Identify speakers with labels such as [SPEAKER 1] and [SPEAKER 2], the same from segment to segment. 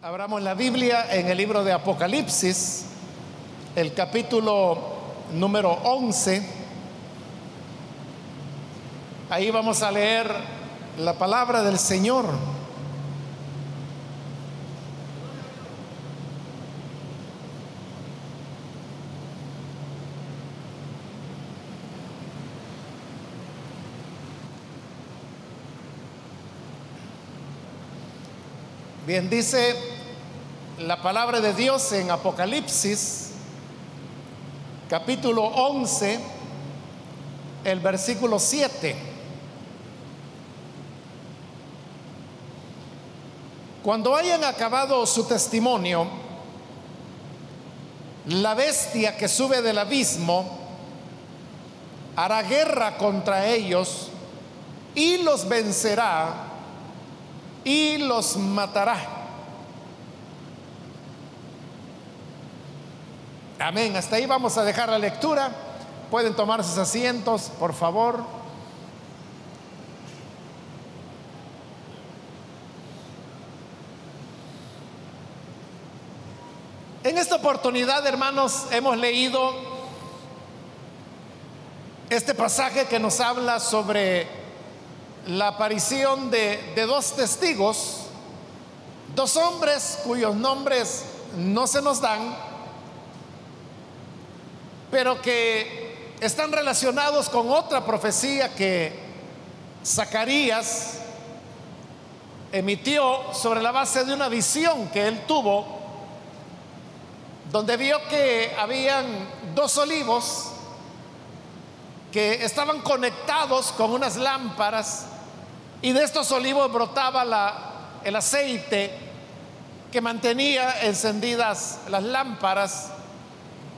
[SPEAKER 1] Abramos la Biblia en el libro de Apocalipsis, el capítulo número 11. Ahí vamos a leer la palabra del Señor. Bien, dice la palabra de Dios en Apocalipsis, capítulo 11, el versículo 7. Cuando hayan acabado su testimonio, la bestia que sube del abismo hará guerra contra ellos y los vencerá y los matará. Amén. Hasta ahí vamos a dejar la lectura. Pueden tomar sus asientos, por favor. En esta oportunidad, hermanos, hemos leído este pasaje que nos habla sobre la aparición de, de dos testigos, dos hombres cuyos nombres no se nos dan, pero que están relacionados con otra profecía que Zacarías emitió sobre la base de una visión que él tuvo, donde vio que habían dos olivos que estaban conectados con unas lámparas y de estos olivos brotaba el aceite que mantenía encendidas las lámparas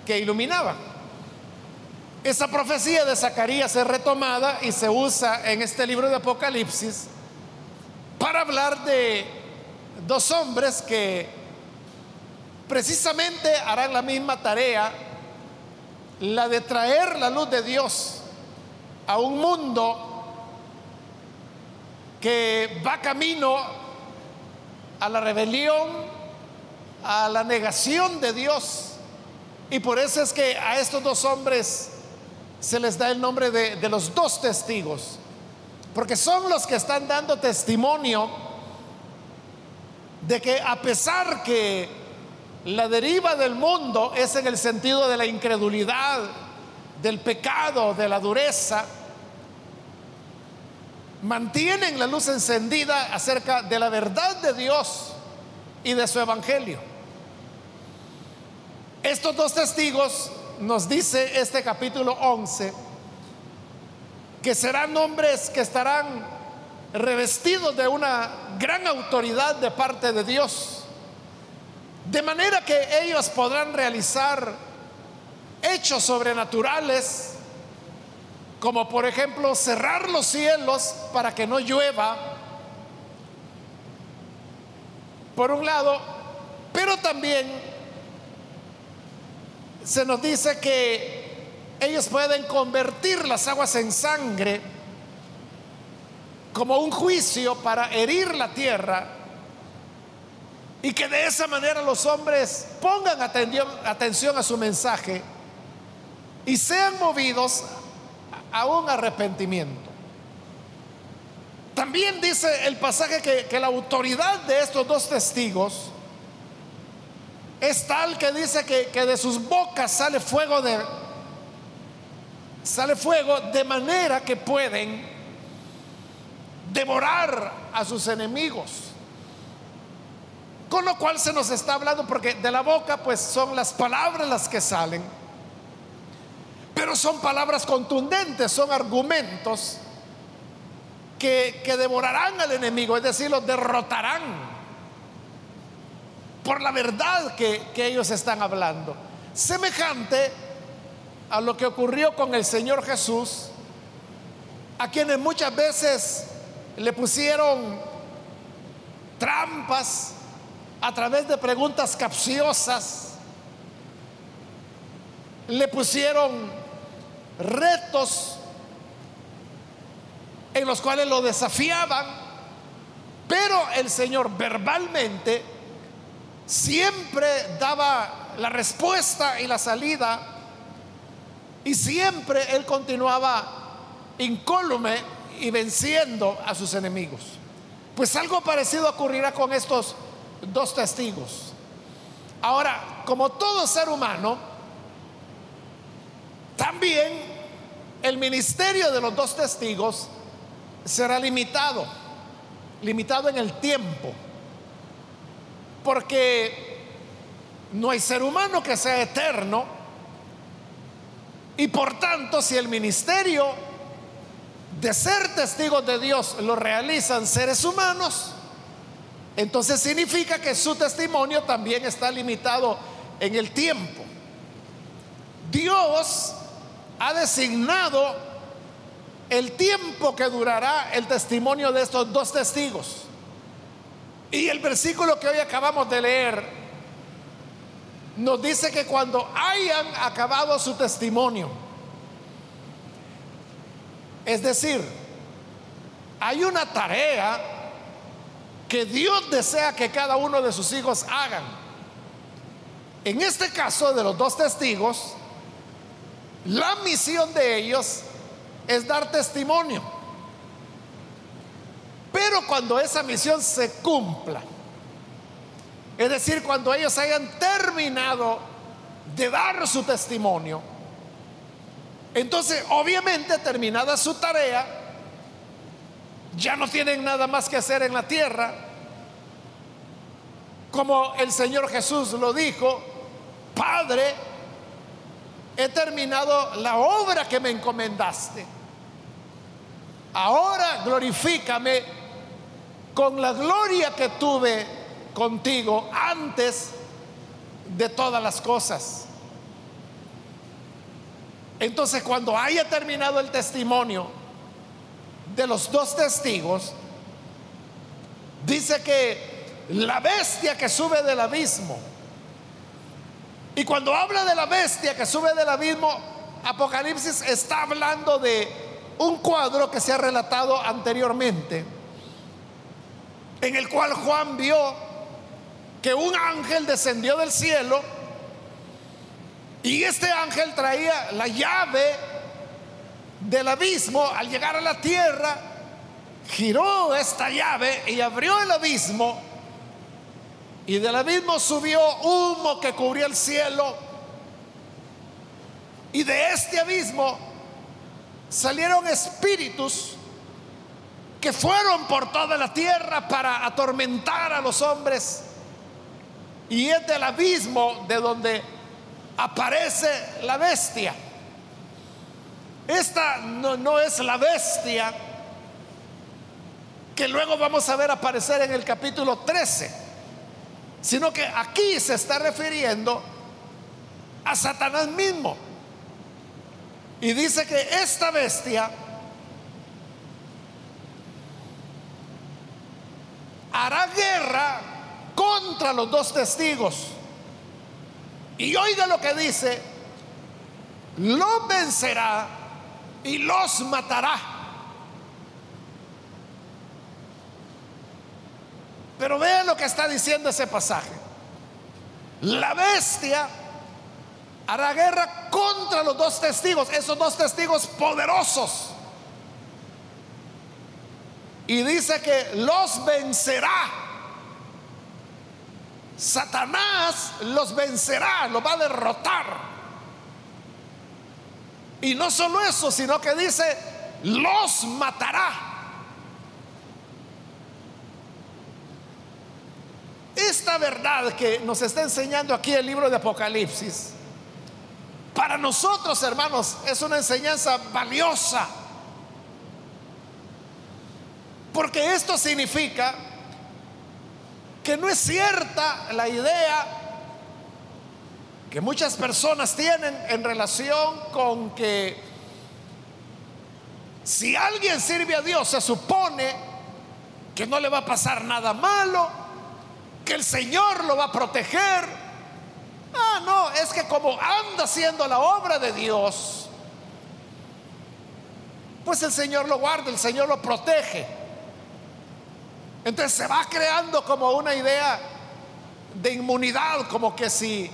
[SPEAKER 1] que iluminaban. Esa profecía de Zacarías es retomada y se usa en este libro de Apocalipsis para hablar de dos hombres que precisamente harán la misma tarea, la de traer la luz de Dios a un mundo que va camino a la rebelión, a la negación de Dios. Y por eso es que a estos dos hombres se les da el nombre de, de los dos testigos, porque son los que están dando testimonio de que a pesar que la deriva del mundo es en el sentido de la incredulidad, del pecado, de la dureza, mantienen la luz encendida acerca de la verdad de Dios y de su evangelio. Estos dos testigos, nos dice este capítulo 11, que serán hombres que estarán revestidos de una gran autoridad de parte de Dios, de manera que ellos podrán realizar hechos sobrenaturales, como por ejemplo cerrar los cielos para que no llueva, por un lado, pero también se nos dice que ellos pueden convertir las aguas en sangre como un juicio para herir la tierra y que de esa manera los hombres pongan atención, a su mensaje y sean movidos a un arrepentimiento. También dice el pasaje que, la autoridad de estos dos testigos es tal que dice que, que de sus bocas sale fuego de sale fuego de manera que pueden devorar a sus enemigos. Con lo cual se nos está hablando porque de la boca pues son las palabras las que salen pero son palabras contundentes, son argumentos que, devorarán al enemigo, es decir, lo derrotarán por la verdad que, que ellos están hablando. Semejante a lo que ocurrió con el Señor Jesús, a quienes muchas veces le pusieron trampas a través de preguntas capciosas, le pusieron retos en los cuales lo desafiaban, pero el Señor verbalmente siempre daba la respuesta y la salida y siempre él continuaba incólume y venciendo a sus enemigos. Pues algo parecido ocurrirá con estos dos testigos. Ahora, como todo ser humano, también el ministerio de los dos testigos será limitado, limitado en el tiempo, porque no hay ser humano que sea eterno y por tanto si el ministerio de ser testigos de Dios lo realizan seres humanos, entonces significa que su testimonio también está limitado en el tiempo. Dios ha designado el tiempo que durará el testimonio de estos dos testigos. Y el versículo que hoy acabamos de leer nos dice que cuando hayan acabado su testimonio, es decir, hay una tarea que Dios desea que cada uno de sus hijos hagan. En este caso de los dos testigos, la misión de ellos es dar testimonio. Pero cuando esa misión se cumpla, es decir, cuando ellos hayan terminado de dar su testimonio, entonces obviamente terminada su tarea, ya no tienen nada más que hacer en la tierra. Como el Señor Jesús lo dijo, Padre, he terminado la obra que me encomendaste. Ahora glorifícame con la gloria que tuve contigo antes de todas las cosas. Entonces cuando haya terminado el testimonio de los dos testigos, dice que la bestia que sube del abismo, y cuando habla de la bestia que sube del abismo, Apocalipsis está hablando de un cuadro que se ha relatado anteriormente, en el cual Juan vio que un ángel descendió del cielo y este ángel traía la llave del abismo al llegar a la tierra, giró esta llave y abrió el abismo y del abismo subió humo que cubría el cielo. Y de este abismo salieron espíritus que fueron por toda la tierra para atormentar a los hombres. Y es del abismo de donde aparece la bestia. Esta no, no, es la bestia que luego vamos a ver aparecer en el capítulo 13 sino que aquí se está refiriendo a Satanás mismo. Y dice que esta bestia hará guerra contra los dos testigos. Y oiga lo que dice, los vencerá y los matará. Pero vean lo que está diciendo ese pasaje. La bestia hará guerra contra los dos testigos, esos dos testigos poderosos. Y dice que los vencerá. Satanás los vencerá, los va a derrotar. Y no solo eso, sino que dice, los matará. Esta verdad que nos está enseñando aquí el libro de Apocalipsis, para nosotros hermanos es una enseñanza valiosa. Porque esto significa que no es cierta la idea que muchas personas tienen en relación con que si alguien sirve a Dios se supone que no le va a pasar nada malo, que el Señor lo va a proteger. Ah, no, es que como anda haciendo la obra de Dios, pues el Señor lo guarda, el Señor lo protege. Entonces se va creando como una idea de inmunidad, como que si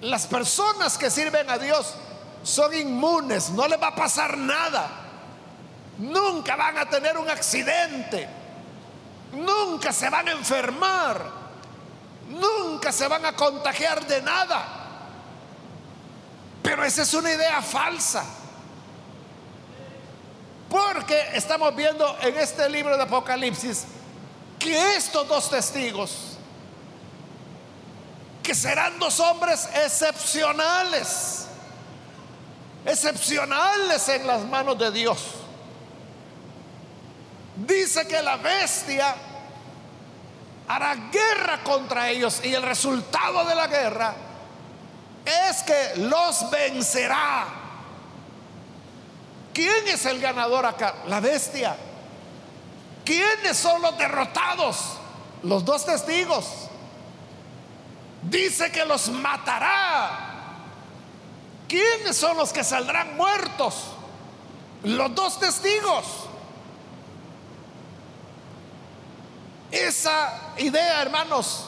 [SPEAKER 1] las personas que sirven a Dios son inmunes, no les va a pasar nada, nunca van a tener un accidente, nunca se van a enfermar, nunca se van a contagiar de nada. Pero esa es una idea falsa. Porque estamos viendo en este libro de Apocalipsis que estos dos testigos, que serán dos hombres excepcionales, excepcionales en las manos de Dios. Dice que la bestia hará guerra contra ellos y el resultado de la guerra es que los vencerá. ¿Quién es el ganador acá? La bestia. ¿Quiénes son los derrotados? Los dos testigos. Dice que los matará. ¿Quiénes son los que saldrán muertos? Los dos testigos. Esa idea, hermanos,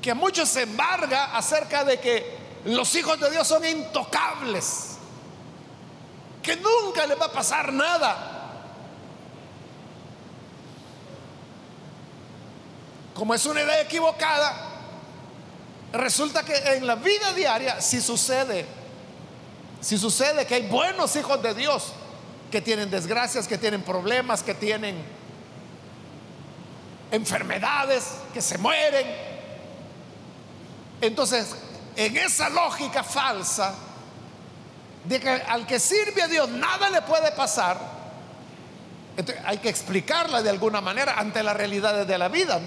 [SPEAKER 1] que a muchos se embarga acerca de que los hijos de Dios son intocables que nunca le va a pasar nada. Como es una idea equivocada, resulta que en la vida diaria si sucede, si sucede que hay buenos hijos de Dios que tienen desgracias, que tienen problemas, que tienen enfermedades, que se mueren. Entonces, en esa lógica falsa, de que al que sirve a Dios nada le puede pasar, hay que explicarla de alguna manera ante las realidades de la vida.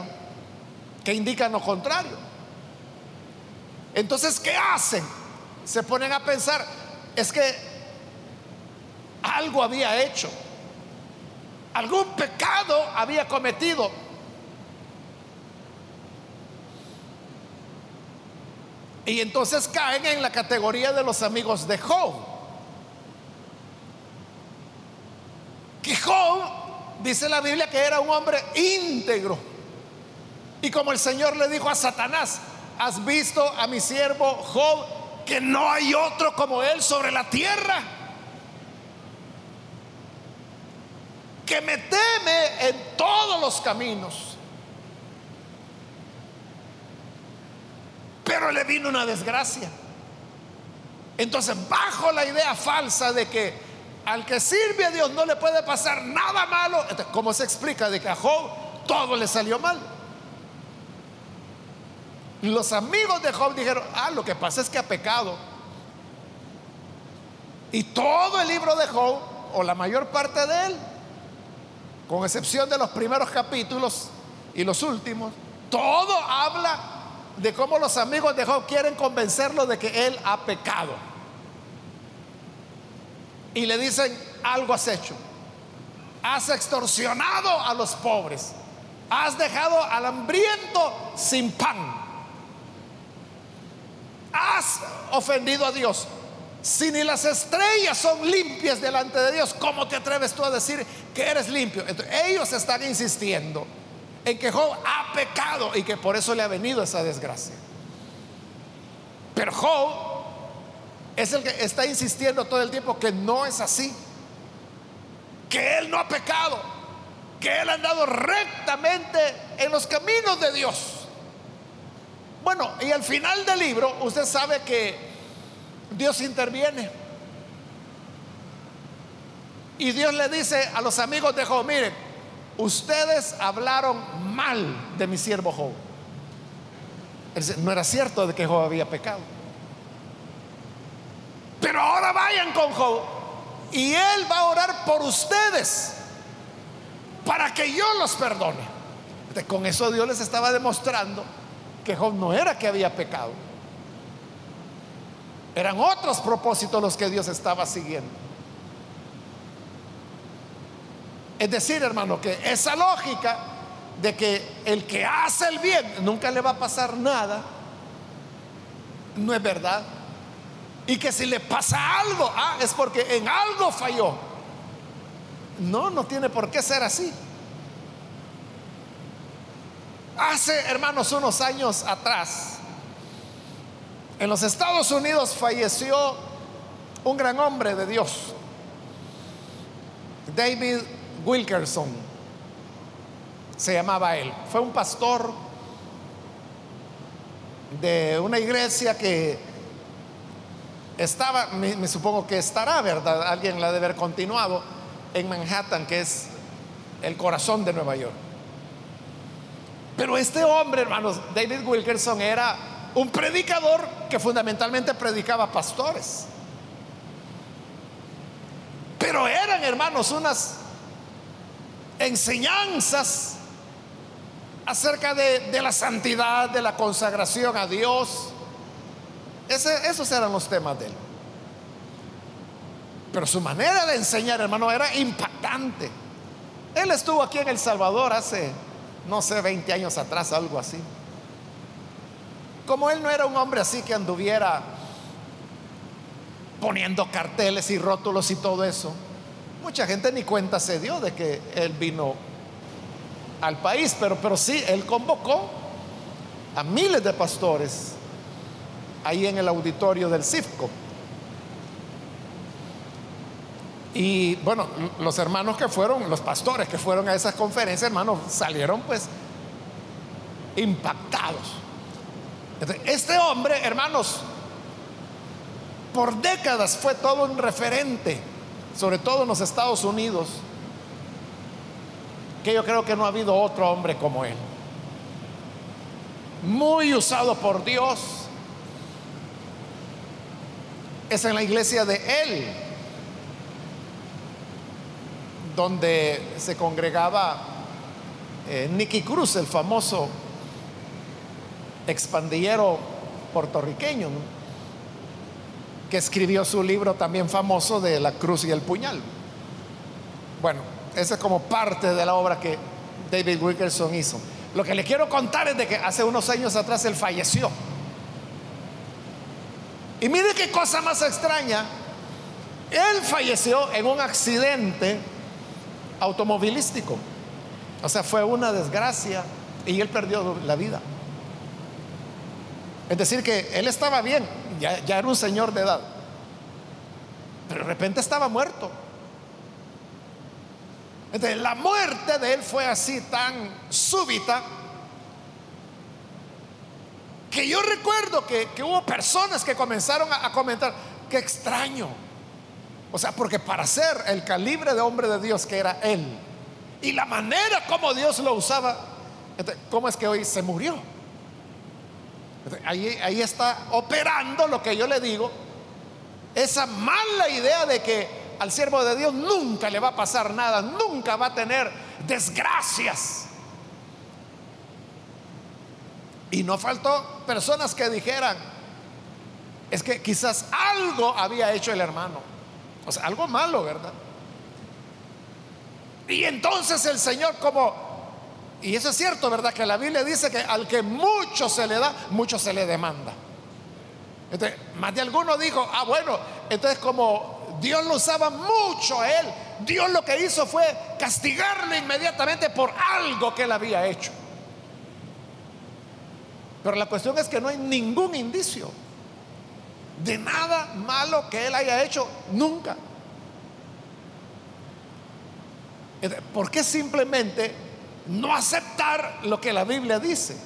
[SPEAKER 1] Que indican lo contrario. Entonces, ¿qué hacen? Se ponen a pensar, es que algo había hecho, algún pecado había cometido. Y entonces caen en la categoría de los amigos de Job. Que Job, dice la Biblia, que era un hombre íntegro. Y como el Señor le dijo a Satanás, has visto a mi siervo Job, que no hay otro como él sobre la tierra. Que me teme en todos los caminos pero le vino una desgracia. Entonces, bajo la idea falsa de que al que sirve a Dios no le puede pasar nada malo, ¿cómo se explica de que a Job todo le salió mal? Los amigos de Job dijeron, ah, lo que pasa es que ha pecado. Y todo el libro de Job, o la mayor parte de él, con excepción de los primeros capítulos y los últimos, todo habla de cómo los amigos de Job quieren convencerlo de que él ha pecado. Y le dicen, algo has hecho. Has extorsionado a los pobres. Has dejado al hambriento sin pan. Has ofendido a Dios. Si ni las estrellas son limpias delante de Dios, ¿cómo te atreves tú a decir que eres limpio? ellos están insistiendo en que Job ha pecado y que por eso le ha venido esa desgracia. Pero Job es el que está insistiendo todo el tiempo que no es así, que él no ha pecado, que él ha andado rectamente en los caminos de Dios. Bueno, y al final del libro usted sabe que Dios interviene. Y Dios le dice a los amigos de Job, miren, ustedes hablaron mal de mi siervo Job. No era cierto de que Job había pecado. Pero ahora vayan con Job y él va a orar por ustedes para que yo los perdone. Con eso Dios les estaba demostrando que Job no era que había pecado. Eran otros propósitos los que Dios estaba siguiendo. Es decir, hermano, que esa lógica de que el que hace el bien nunca le va a pasar nada, no es verdad. Y que si le pasa algo, ah, es porque en algo falló. No, no tiene por qué ser así. Hace, hermanos, unos años atrás, en los Estados Unidos falleció un gran hombre de Dios, David Wilkerson, se llamaba él. Fue un pastor de una iglesia que estaba, me, supongo que estará, ¿verdad? Alguien la debe haber continuado en Manhattan, que es el corazón de Nueva York. Pero este hombre, hermanos, David Wilkerson era un predicador que fundamentalmente predicaba pastores. Pero eran, hermanos, unas enseñanzas acerca de, la santidad, de la consagración a Dios. esos eran los temas de él. Pero su manera de enseñar, hermano, era impactante. Él estuvo aquí en El Salvador hace, no sé, 20 años atrás, algo así. Como él no era un hombre así que anduviera poniendo carteles y rótulos y todo eso, mucha gente ni cuenta se dio de que él vino al país, pero, pero sí, él convocó a miles de pastores ahí en el auditorio del CIFCO. Y bueno, los hermanos que fueron, los pastores que fueron a esas conferencias, hermanos, salieron pues impactados. Este hombre, hermanos, por décadas fue todo un referente, sobre todo en los Estados Unidos, que yo creo que no ha habido otro hombre como él. Muy usado por Dios. Es en la iglesia de él donde se congregaba eh, Nicky Cruz, el famoso expandillero puertorriqueño, que escribió su libro también famoso de La Cruz y el Puñal. Bueno, esa es como parte de la obra que David Wilkerson hizo. Lo que le quiero contar es de que hace unos años atrás él falleció. Y mire qué cosa más extraña. Él falleció en un accidente automovilístico. O sea, fue una desgracia y él perdió la vida. Es decir, que él estaba bien, ya, era un señor de edad, pero de repente estaba muerto. Entonces, la muerte de él fue así tan súbita que yo recuerdo que, hubo personas que comenzaron a, a comentar, qué extraño. O sea, porque para ser el calibre de hombre de Dios que era él y la manera como Dios lo usaba, ¿cómo es que hoy se murió? Ahí, ahí está operando lo que yo le digo, esa mala idea de que al siervo de Dios nunca le va a pasar nada, nunca va a tener desgracias. Y no faltó personas que dijeran, es que quizás algo había hecho el hermano, o sea, algo malo, ¿verdad? Y entonces el Señor como, y eso es cierto, ¿verdad? Que la Biblia dice que al que mucho se le da, mucho se le demanda. Entonces, más de alguno dijo, ah, bueno, entonces como Dios lo usaba mucho a él. Dios lo que hizo fue castigarle inmediatamente por algo que él había hecho. Pero la cuestión es que no hay ningún indicio de nada malo que él haya hecho nunca. ¿Por qué simplemente no aceptar lo que la Biblia dice?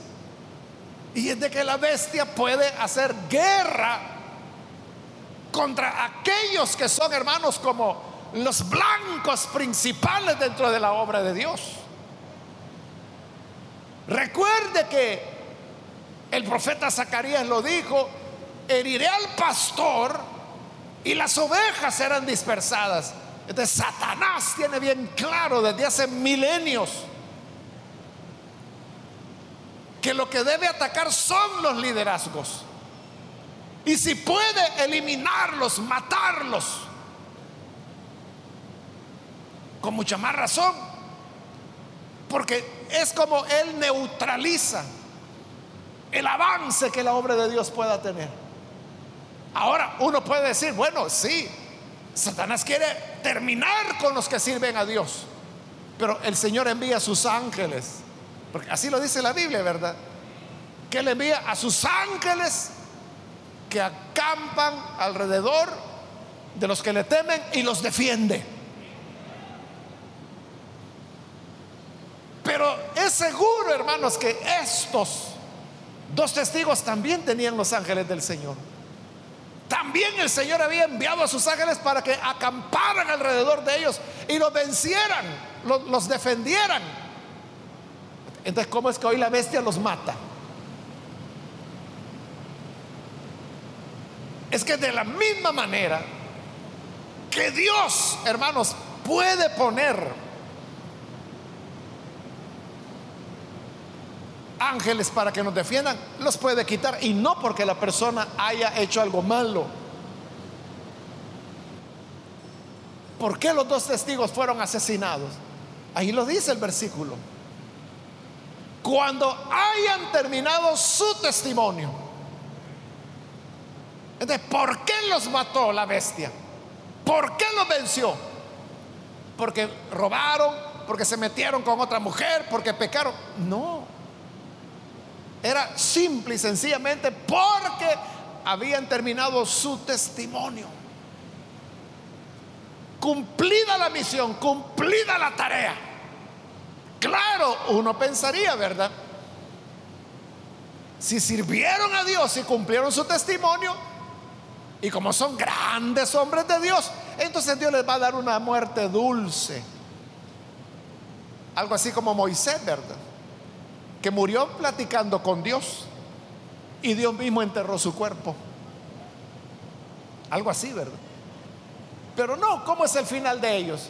[SPEAKER 1] Y es de que la bestia puede hacer guerra contra aquellos que son hermanos como los blancos principales dentro de la obra de Dios. Recuerde que el profeta Zacarías lo dijo, heriré al pastor y las ovejas serán dispersadas. Entonces Satanás tiene bien claro desde hace milenios que lo que debe atacar son los liderazgos. Y si puede eliminarlos, matarlos, con mucha más razón, porque es como Él neutraliza el avance que la obra de Dios pueda tener. Ahora uno puede decir, bueno, sí, Satanás quiere terminar con los que sirven a Dios, pero el Señor envía sus ángeles Porque así lo dice la Biblia, ¿verdad? Que le envía a sus ángeles que acampan alrededor de los que le temen y los defiende. Pero es seguro, hermanos, que estos dos testigos también tenían los ángeles del Señor. También el Señor había enviado a sus ángeles para que acamparan alrededor de ellos y los vencieran, los, los defendieran. Entonces, ¿cómo es que hoy la bestia los mata? Es que de la misma manera que Dios, hermanos, puede poner ángeles para que nos defiendan, los puede quitar. Y no porque la persona haya hecho algo malo. ¿Por qué los dos testigos fueron asesinados? Ahí lo dice el versículo. Cuando hayan terminado su testimonio. Entonces, ¿por qué los mató la bestia? ¿Por qué los venció? Porque robaron, porque se metieron con otra mujer, porque pecaron. No. Era simple y sencillamente porque habían terminado su testimonio. Cumplida la misión, cumplida la tarea. Claro, uno pensaría, ¿verdad? Si sirvieron a Dios y cumplieron su testimonio, y como son grandes hombres de Dios, entonces Dios les va a dar una muerte dulce. Algo así como Moisés, ¿verdad? que murió platicando con Dios y Dios mismo enterró su cuerpo. Algo así, ¿verdad? Pero no, ¿cómo es el final de ellos?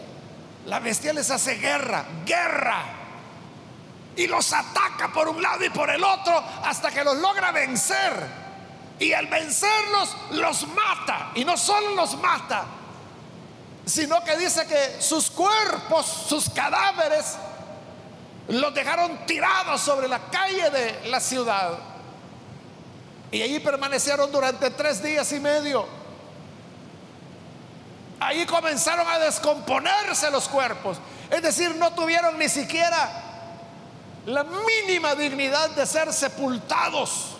[SPEAKER 1] La bestia les hace guerra, guerra. Y los ataca por un lado y por el otro hasta que los logra vencer. Y al vencerlos los mata. Y no solo los mata, sino que dice que sus cuerpos, sus cadáveres, los dejaron tirados sobre la calle de la ciudad. Y allí permanecieron durante tres días y medio. Ahí comenzaron a descomponerse los cuerpos. Es decir, no tuvieron ni siquiera la mínima dignidad de ser sepultados,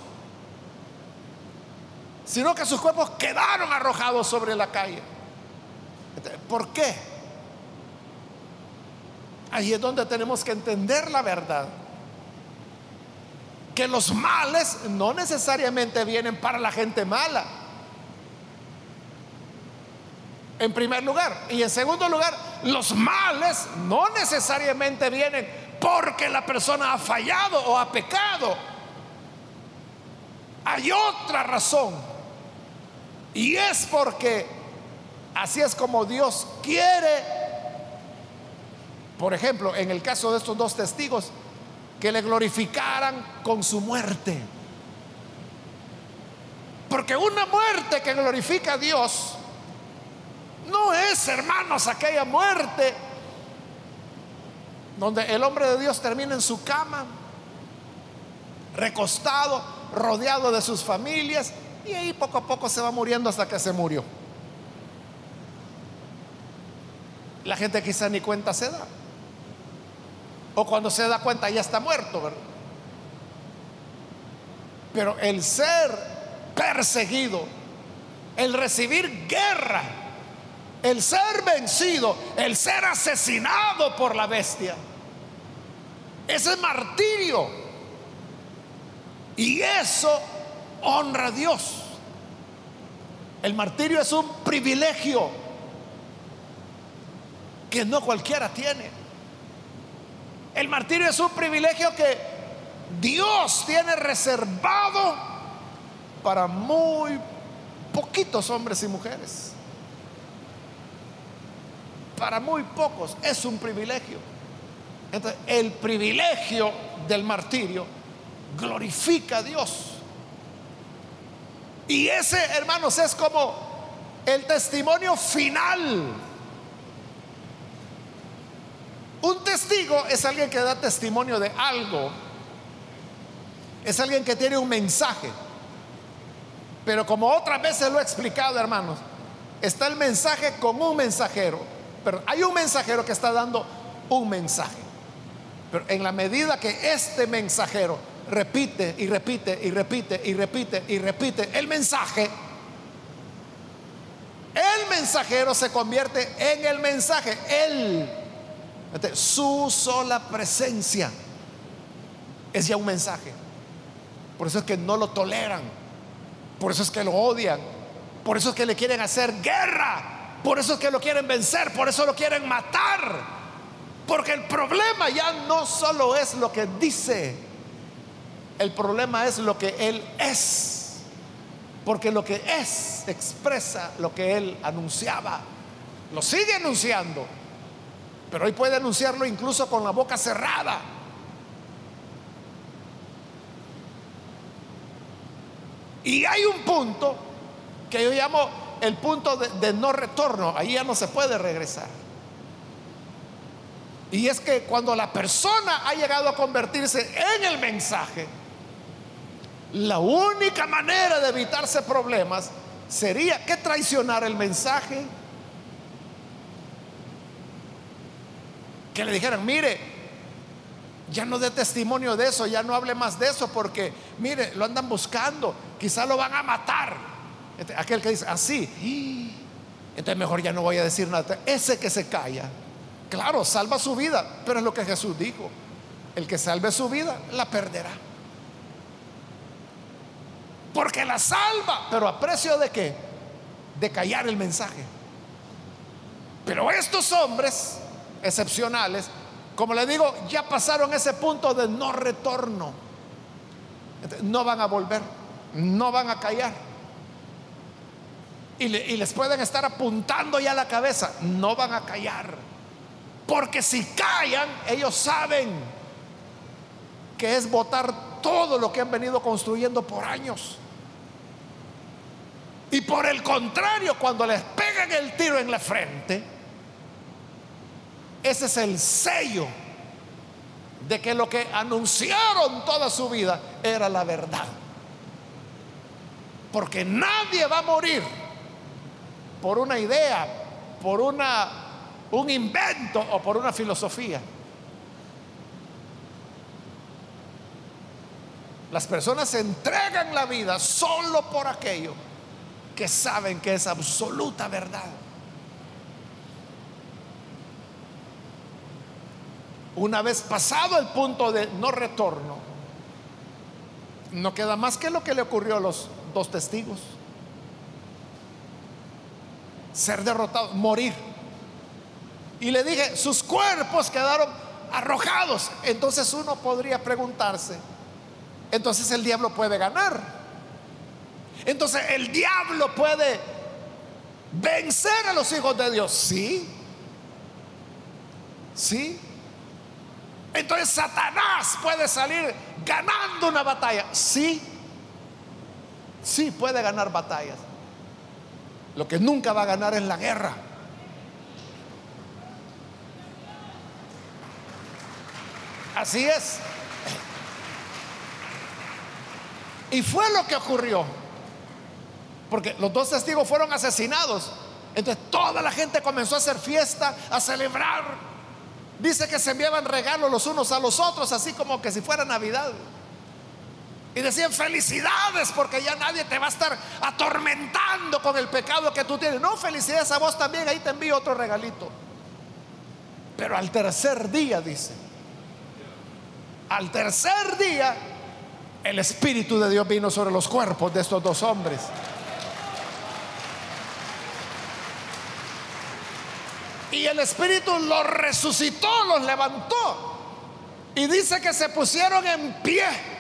[SPEAKER 1] sino que sus cuerpos quedaron arrojados sobre la calle. ¿Por qué? Ahí es donde tenemos que entender la verdad. Que los males no necesariamente vienen para la gente mala. En primer lugar. Y en segundo lugar, los males no necesariamente vienen porque la persona ha fallado o ha pecado. Hay otra razón. Y es porque así es como Dios quiere por ejemplo, en el caso de estos dos testigos, que le glorificaran con su muerte. Porque una muerte que glorifica a Dios no es, hermanos, aquella muerte donde el hombre de Dios termina en su cama, recostado, rodeado de sus familias, y ahí poco a poco se va muriendo hasta que se murió. La gente quizá ni cuenta se da. O cuando se da cuenta ya está muerto, ¿verdad? Pero el ser perseguido, el recibir guerra, el ser vencido, el ser asesinado por la bestia, ese martirio. Y eso honra a Dios. El martirio es un privilegio que no cualquiera tiene. El martirio es un privilegio que Dios tiene reservado para muy poquitos hombres y mujeres. Para muy pocos es un privilegio. Entonces, el privilegio del martirio glorifica a Dios. Y ese, hermanos, es como el testimonio final un testigo es alguien que da testimonio de algo. Es alguien que tiene un mensaje. Pero como otras veces lo he explicado, hermanos, está el mensaje con un mensajero. Hay un mensajero que está dando un mensaje. Pero en la medida que este mensajero repite y repite y repite y repite y repite el mensaje, el mensajero se convierte en el mensaje. Él, su sola presencia es ya un mensaje. Por eso es que no lo toleran. Por eso es que lo odian. Por eso es que le quieren hacer guerra. Por eso es que lo quieren vencer. Por eso lo quieren matar. Porque el problema ya no solo es lo que dice. El problema es lo que Él es. Porque lo que es expresa lo que Él anunciaba. Lo sigue anunciando. Pero hoy puede anunciarlo incluso con la boca cerrada. Y hay un punto que yo llamo el punto de, no retorno. Ahí ya no se puede regresar. Y es que cuando la persona ha llegado a convertirse en el mensaje, la única manera de evitarse problemas sería que traicionar el mensaje. Que le dijeran, mire, ya no dé testimonio de eso, ya no hable más de eso, porque mire, lo andan buscando, quizá lo van a matar. Este, aquel que dice así, entonces mejor ya no voy a decir nada. Ese que se calla, claro, salva su vida, pero es lo que Jesús dijo: el que salve su vida la perderá. Porque la salva, pero a precio de qué? De callar el mensaje. Pero estos hombres excepcionales como le digo, ya pasaron ese punto de no retorno. No van a volver, no van a callar. Y, les pueden estar apuntando ya la cabeza, no van a callar. Porque si callan, ellos saben que es votar todo lo que han venido construyendo por años. Y por el contrario, cuando les pegan el tiro en la frente, ese es el sello de que lo que anunciaron toda su vida era la verdad. Porque nadie va a morir por una idea, por una un invento o por una filosofía. Las personas entregan la vida solo por aquello que saben que es absoluta verdad. Una vez pasado el punto de no retorno, no queda más que lo que le ocurrió a los dos testigos. Ser derrotado, morir. Y le dije, sus cuerpos quedaron arrojados. Entonces uno podría preguntarse, entonces el diablo puede ganar. Entonces el diablo puede vencer a los hijos de Dios. Sí. Sí. Entonces Satanás puede salir ganando una batalla. Sí, sí puede ganar batallas. Lo que nunca va a ganar es la guerra. Así es. Y fue lo que ocurrió. Porque los dos testigos fueron asesinados. Entonces toda la gente comenzó a hacer fiesta, a celebrar Dice que se enviaban regalos los unos a los otros, así como que si fuera Navidad. Y decían felicidades porque ya nadie te va a estar atormentando con el pecado que tú tienes. No, felicidades a vos también, ahí te envío otro regalito. Pero al tercer día, dice, al tercer día, el Espíritu de Dios vino sobre los cuerpos de estos dos hombres. Y el Espíritu los resucitó, los levantó. Y dice que se pusieron en pie.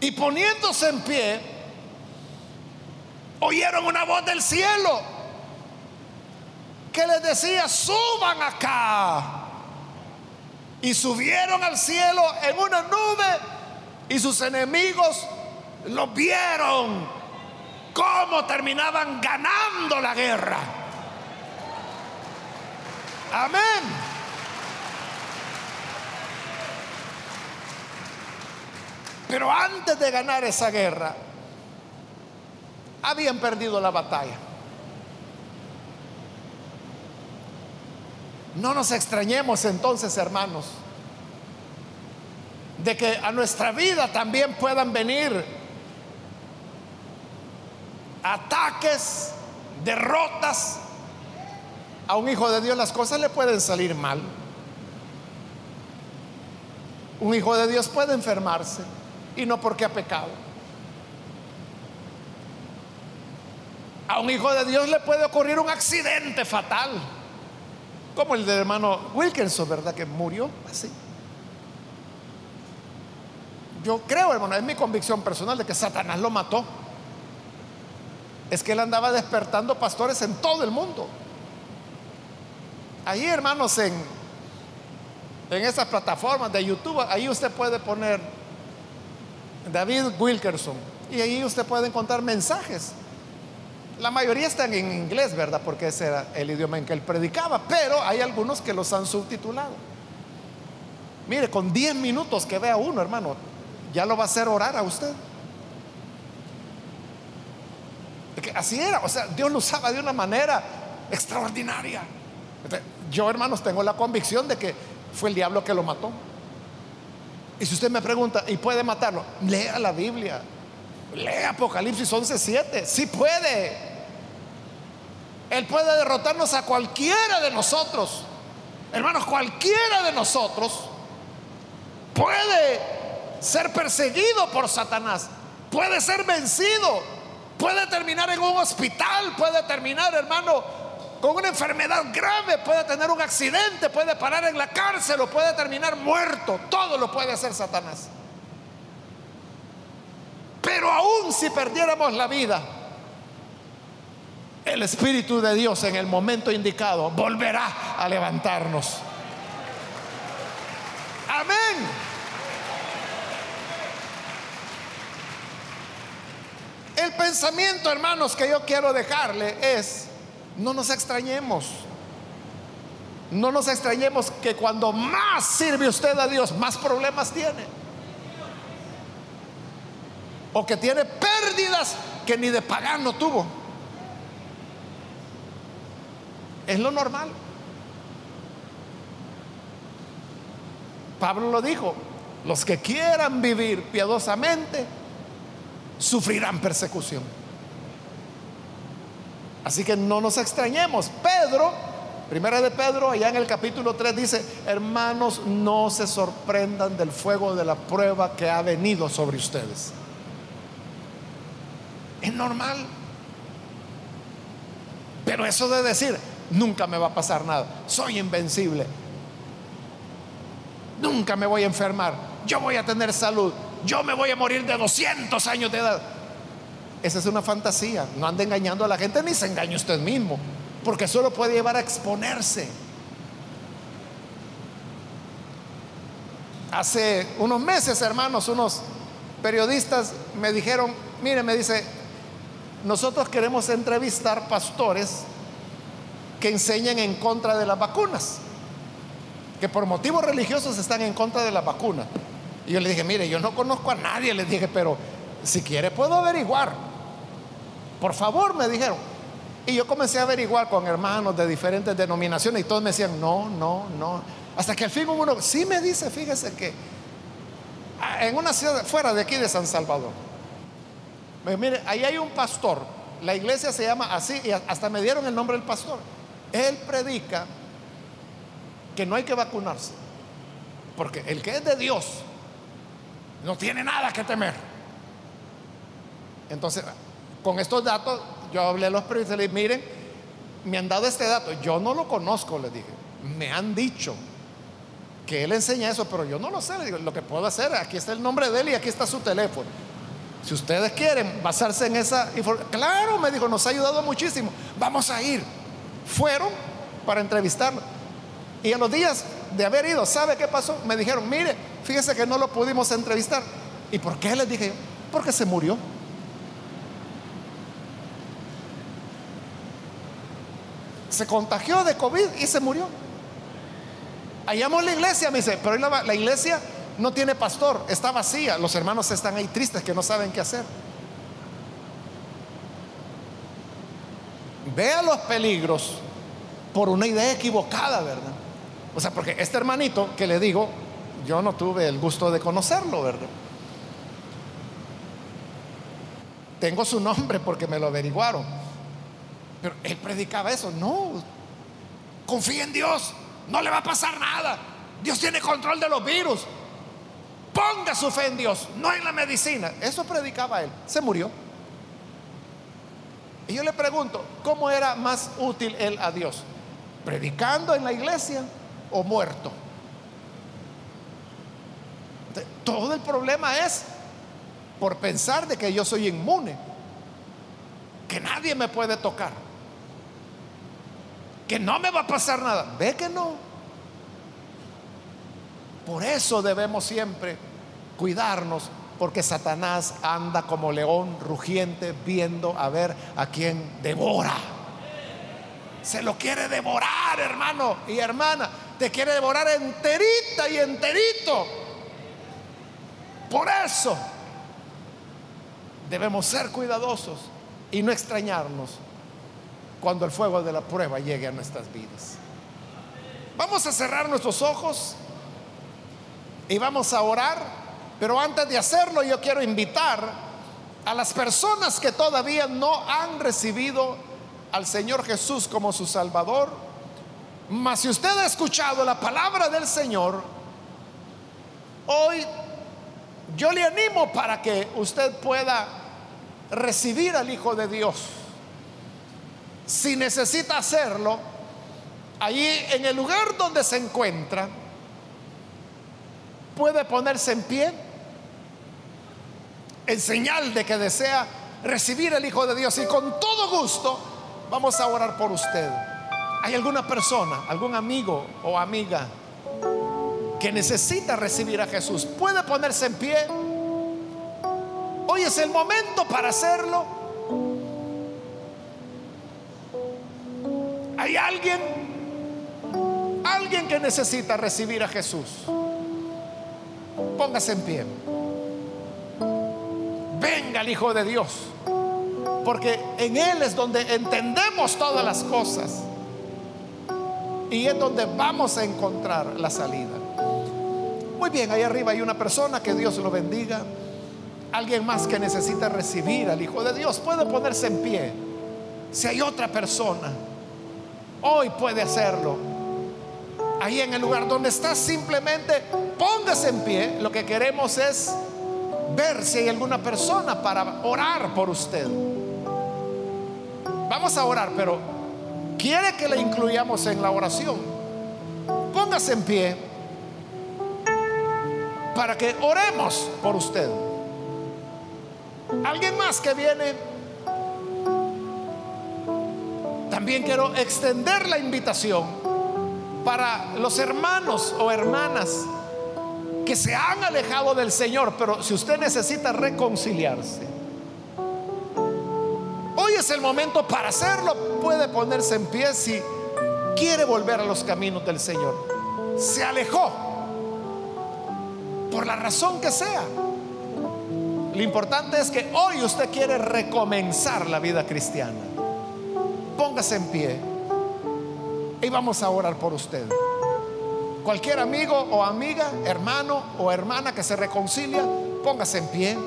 [SPEAKER 1] Y poniéndose en pie, oyeron una voz del cielo que les decía, suban acá. Y subieron al cielo en una nube y sus enemigos los vieron cómo terminaban ganando la guerra. Amén. Pero antes de ganar esa guerra, habían perdido la batalla. No nos extrañemos entonces, hermanos, de que a nuestra vida también puedan venir ataques, derrotas. A un hijo de Dios las cosas le pueden salir mal. Un hijo de Dios puede enfermarse y no porque ha pecado. A un hijo de Dios le puede ocurrir un accidente fatal, como el del hermano Wilkinson, ¿verdad? Que murió así. Yo creo, hermano, es mi convicción personal de que Satanás lo mató. Es que él andaba despertando pastores en todo el mundo. Ahí, hermanos, en, en esas plataformas de YouTube, ahí usted puede poner David Wilkerson y ahí usted puede encontrar mensajes. La mayoría están en inglés, ¿verdad? Porque ese era el idioma en que él predicaba, pero hay algunos que los han subtitulado. Mire, con 10 minutos que vea uno, hermano, ya lo va a hacer orar a usted. así era, o sea, Dios lo usaba de una manera extraordinaria. Yo, hermanos, tengo la convicción de que fue el diablo que lo mató. Y si usted me pregunta, ¿y puede matarlo? Lea la Biblia. Lea Apocalipsis 11:7. Sí puede. Él puede derrotarnos a cualquiera de nosotros. Hermanos, cualquiera de nosotros puede ser perseguido por Satanás. Puede ser vencido. Puede terminar en un hospital. Puede terminar, hermano, con una enfermedad grave, puede tener un accidente, puede parar en la cárcel o puede terminar muerto. Todo lo puede hacer Satanás. Pero aún si perdiéramos la vida, el Espíritu de Dios en el momento indicado volverá a levantarnos. Amén. El pensamiento, hermanos, que yo quiero dejarle es, no nos extrañemos. No nos extrañemos que cuando más sirve usted a Dios, más problemas tiene. O que tiene pérdidas que ni de pagar no tuvo. Es lo normal. Pablo lo dijo, los que quieran vivir piadosamente sufrirán persecución. Así que no nos extrañemos. Pedro, primera de Pedro, allá en el capítulo 3 dice, hermanos, no se sorprendan del fuego de la prueba que ha venido sobre ustedes. Es normal. Pero eso de decir, nunca me va a pasar nada, soy invencible, nunca me voy a enfermar, yo voy a tener salud, yo me voy a morir de 200 años de edad. Esa es una fantasía. No ande engañando a la gente ni se engañe usted mismo, porque eso lo puede llevar a exponerse. Hace unos meses, hermanos, unos periodistas me dijeron, mire, me dice, nosotros queremos entrevistar pastores que enseñen en contra de las vacunas, que por motivos religiosos están en contra de las vacunas. Y yo le dije, mire, yo no conozco a nadie, les dije, pero si quiere puedo averiguar. Por favor, me dijeron. Y yo comencé a averiguar con hermanos de diferentes denominaciones y todos me decían, no, no, no. Hasta que al fin uno, sí me dice, fíjese que ah, en una ciudad fuera de aquí de San Salvador. Mire, ahí hay un pastor, la iglesia se llama así y hasta me dieron el nombre del pastor. Él predica que no hay que vacunarse, porque el que es de Dios no tiene nada que temer. Entonces, con estos datos, yo hablé a los periodistas y les dije, miren, me han dado este dato, yo no lo conozco, les dije, me han dicho que él enseña eso, pero yo no lo sé, digo, lo que puedo hacer, aquí está el nombre de él y aquí está su teléfono. Si ustedes quieren basarse en esa información, claro, me dijo, nos ha ayudado muchísimo, vamos a ir. Fueron para entrevistarlo. Y a los días de haber ido, ¿sabe qué pasó? Me dijeron, mire, fíjese que no lo pudimos entrevistar. ¿Y por qué les dije? Porque se murió. Se contagió de COVID y se murió. Hallamos la iglesia, me dice, pero la, la iglesia no tiene pastor, está vacía. Los hermanos están ahí tristes que no saben qué hacer. Vea los peligros por una idea equivocada, ¿verdad? O sea, porque este hermanito que le digo, yo no tuve el gusto de conocerlo, ¿verdad? Tengo su nombre porque me lo averiguaron. Pero él predicaba eso. No, confía en Dios. No le va a pasar nada. Dios tiene control de los virus. Ponga su fe en Dios, no en la medicina. Eso predicaba él. Se murió. Y yo le pregunto, ¿cómo era más útil él a Dios? ¿Predicando en la iglesia o muerto? Todo el problema es por pensar de que yo soy inmune, que nadie me puede tocar, que no me va a pasar nada. Ve que no. Por eso debemos siempre cuidarnos porque Satanás anda como león rugiente viendo a ver a quién devora. Se lo quiere devorar, hermano y hermana. Te quiere devorar enterita y enterito. Por eso debemos ser cuidadosos y no extrañarnos cuando el fuego de la prueba llegue a nuestras vidas. Vamos a cerrar nuestros ojos y vamos a orar pero antes de hacerlo, yo quiero invitar a las personas que todavía no han recibido al Señor Jesús como su Salvador. Mas si usted ha escuchado la palabra del Señor, hoy yo le animo para que usted pueda recibir al Hijo de Dios. Si necesita hacerlo, allí en el lugar donde se encuentra, puede ponerse en pie en señal de que desea recibir el Hijo de Dios. Y con todo gusto vamos a orar por usted. ¿Hay alguna persona, algún amigo o amiga que necesita recibir a Jesús? ¿Puede ponerse en pie? Hoy es el momento para hacerlo. Alguien? Alguien que necesita recibir a Jesús. Póngase en pie venga el Hijo de Dios. Porque en Él es donde entendemos todas las cosas. Y es donde vamos a encontrar la salida. Muy bien, ahí arriba hay una persona, que Dios lo bendiga. Alguien más que necesita recibir al Hijo de Dios puede ponerse en pie. Si hay otra persona, hoy puede hacerlo. Ahí en el lugar donde está, simplemente póngase en pie. Lo que queremos es ver si hay alguna persona para orar por usted. Vamos a orar, pero quiere que le incluyamos en la oración. Póngase en pie para que oremos por usted. ¿Alguien más que viene? También quiero extender la invitación para los hermanos o hermanas que se han alejado del Señor, pero si usted necesita reconciliarse, hoy es el momento para hacerlo. Puede ponerse en pie si quiere volver a los caminos del Señor. Se alejó por la razón que sea. Lo importante es que hoy usted quiere recomenzar la vida cristiana. Póngase en pie y vamos a orar por usted. Cualquier amigo o amiga, hermano o hermana que se reconcilia, póngase en pie.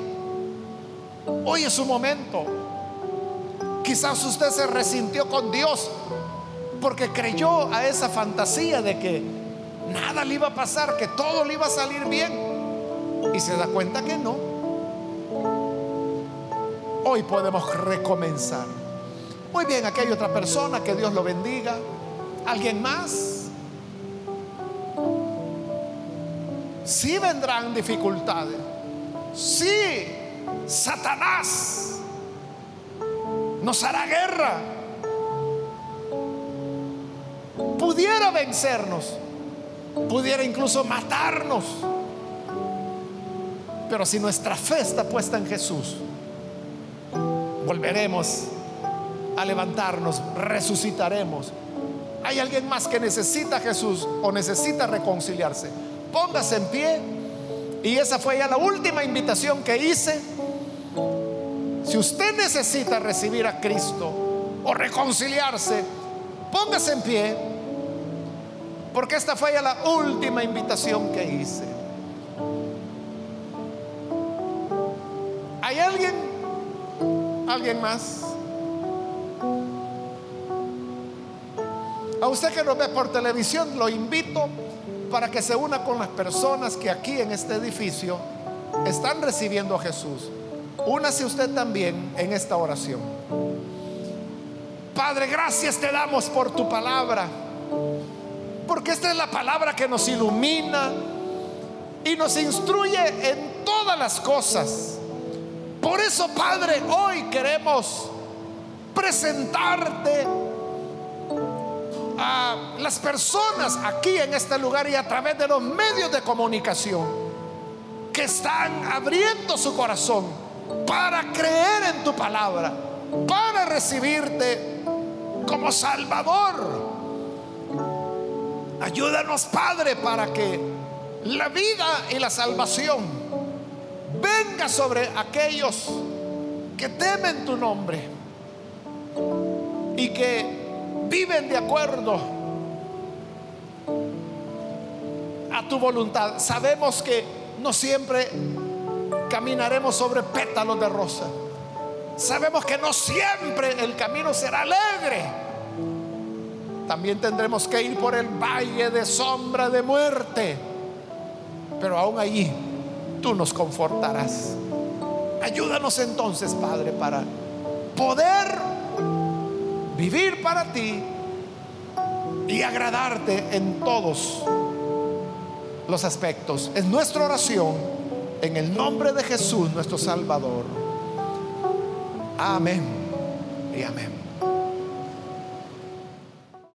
[SPEAKER 1] Hoy es su momento. Quizás usted se resintió con Dios porque creyó a esa fantasía de que nada le iba a pasar, que todo le iba a salir bien. Y se da cuenta que no. Hoy podemos recomenzar. Muy bien, aquí hay otra persona, que Dios lo bendiga. ¿Alguien más? Si vendrán dificultades. Si Satanás nos hará guerra. Pudiera vencernos. Pudiera incluso matarnos. Pero si nuestra fe está puesta en Jesús, volveremos a levantarnos, resucitaremos. ¿Hay alguien más que necesita a Jesús o necesita reconciliarse? póngase en pie. Y esa fue ya la última invitación que hice. Si usted necesita recibir a Cristo o reconciliarse, póngase en pie Porque esta fue ya la última invitación que hice. ¿Hay alguien? ¿Alguien más? A usted que nos ve por televisión, lo invito para que se una con las personas que aquí en este edificio están recibiendo a Jesús. Únase usted también en esta oración. Padre, gracias te damos por tu palabra. Porque esta es la palabra que nos ilumina y nos instruye en todas las cosas. Por eso, Padre, hoy queremos presentarte a las personas aquí en este lugar y a través de los medios de comunicación que están abriendo su corazón para creer en tu palabra, para recibirte como Salvador. Ayúdanos, Padre, para que la vida y la salvación venga sobre aquellos que temen tu nombre y que viven de acuerdo a tu voluntad. Sabemos que no siempre caminaremos sobre pétalos de rosa. Sabemos que no siempre el camino será alegre. También tendremos que ir por el valle de sombra de muerte. Pero aún allí tú nos confortarás. Ayúdanos entonces, Padre, para poder vivir para ti y agradarte en todos los aspectos. Es nuestra oración en el nombre de Jesús, nuestro Salvador. Amén y amén.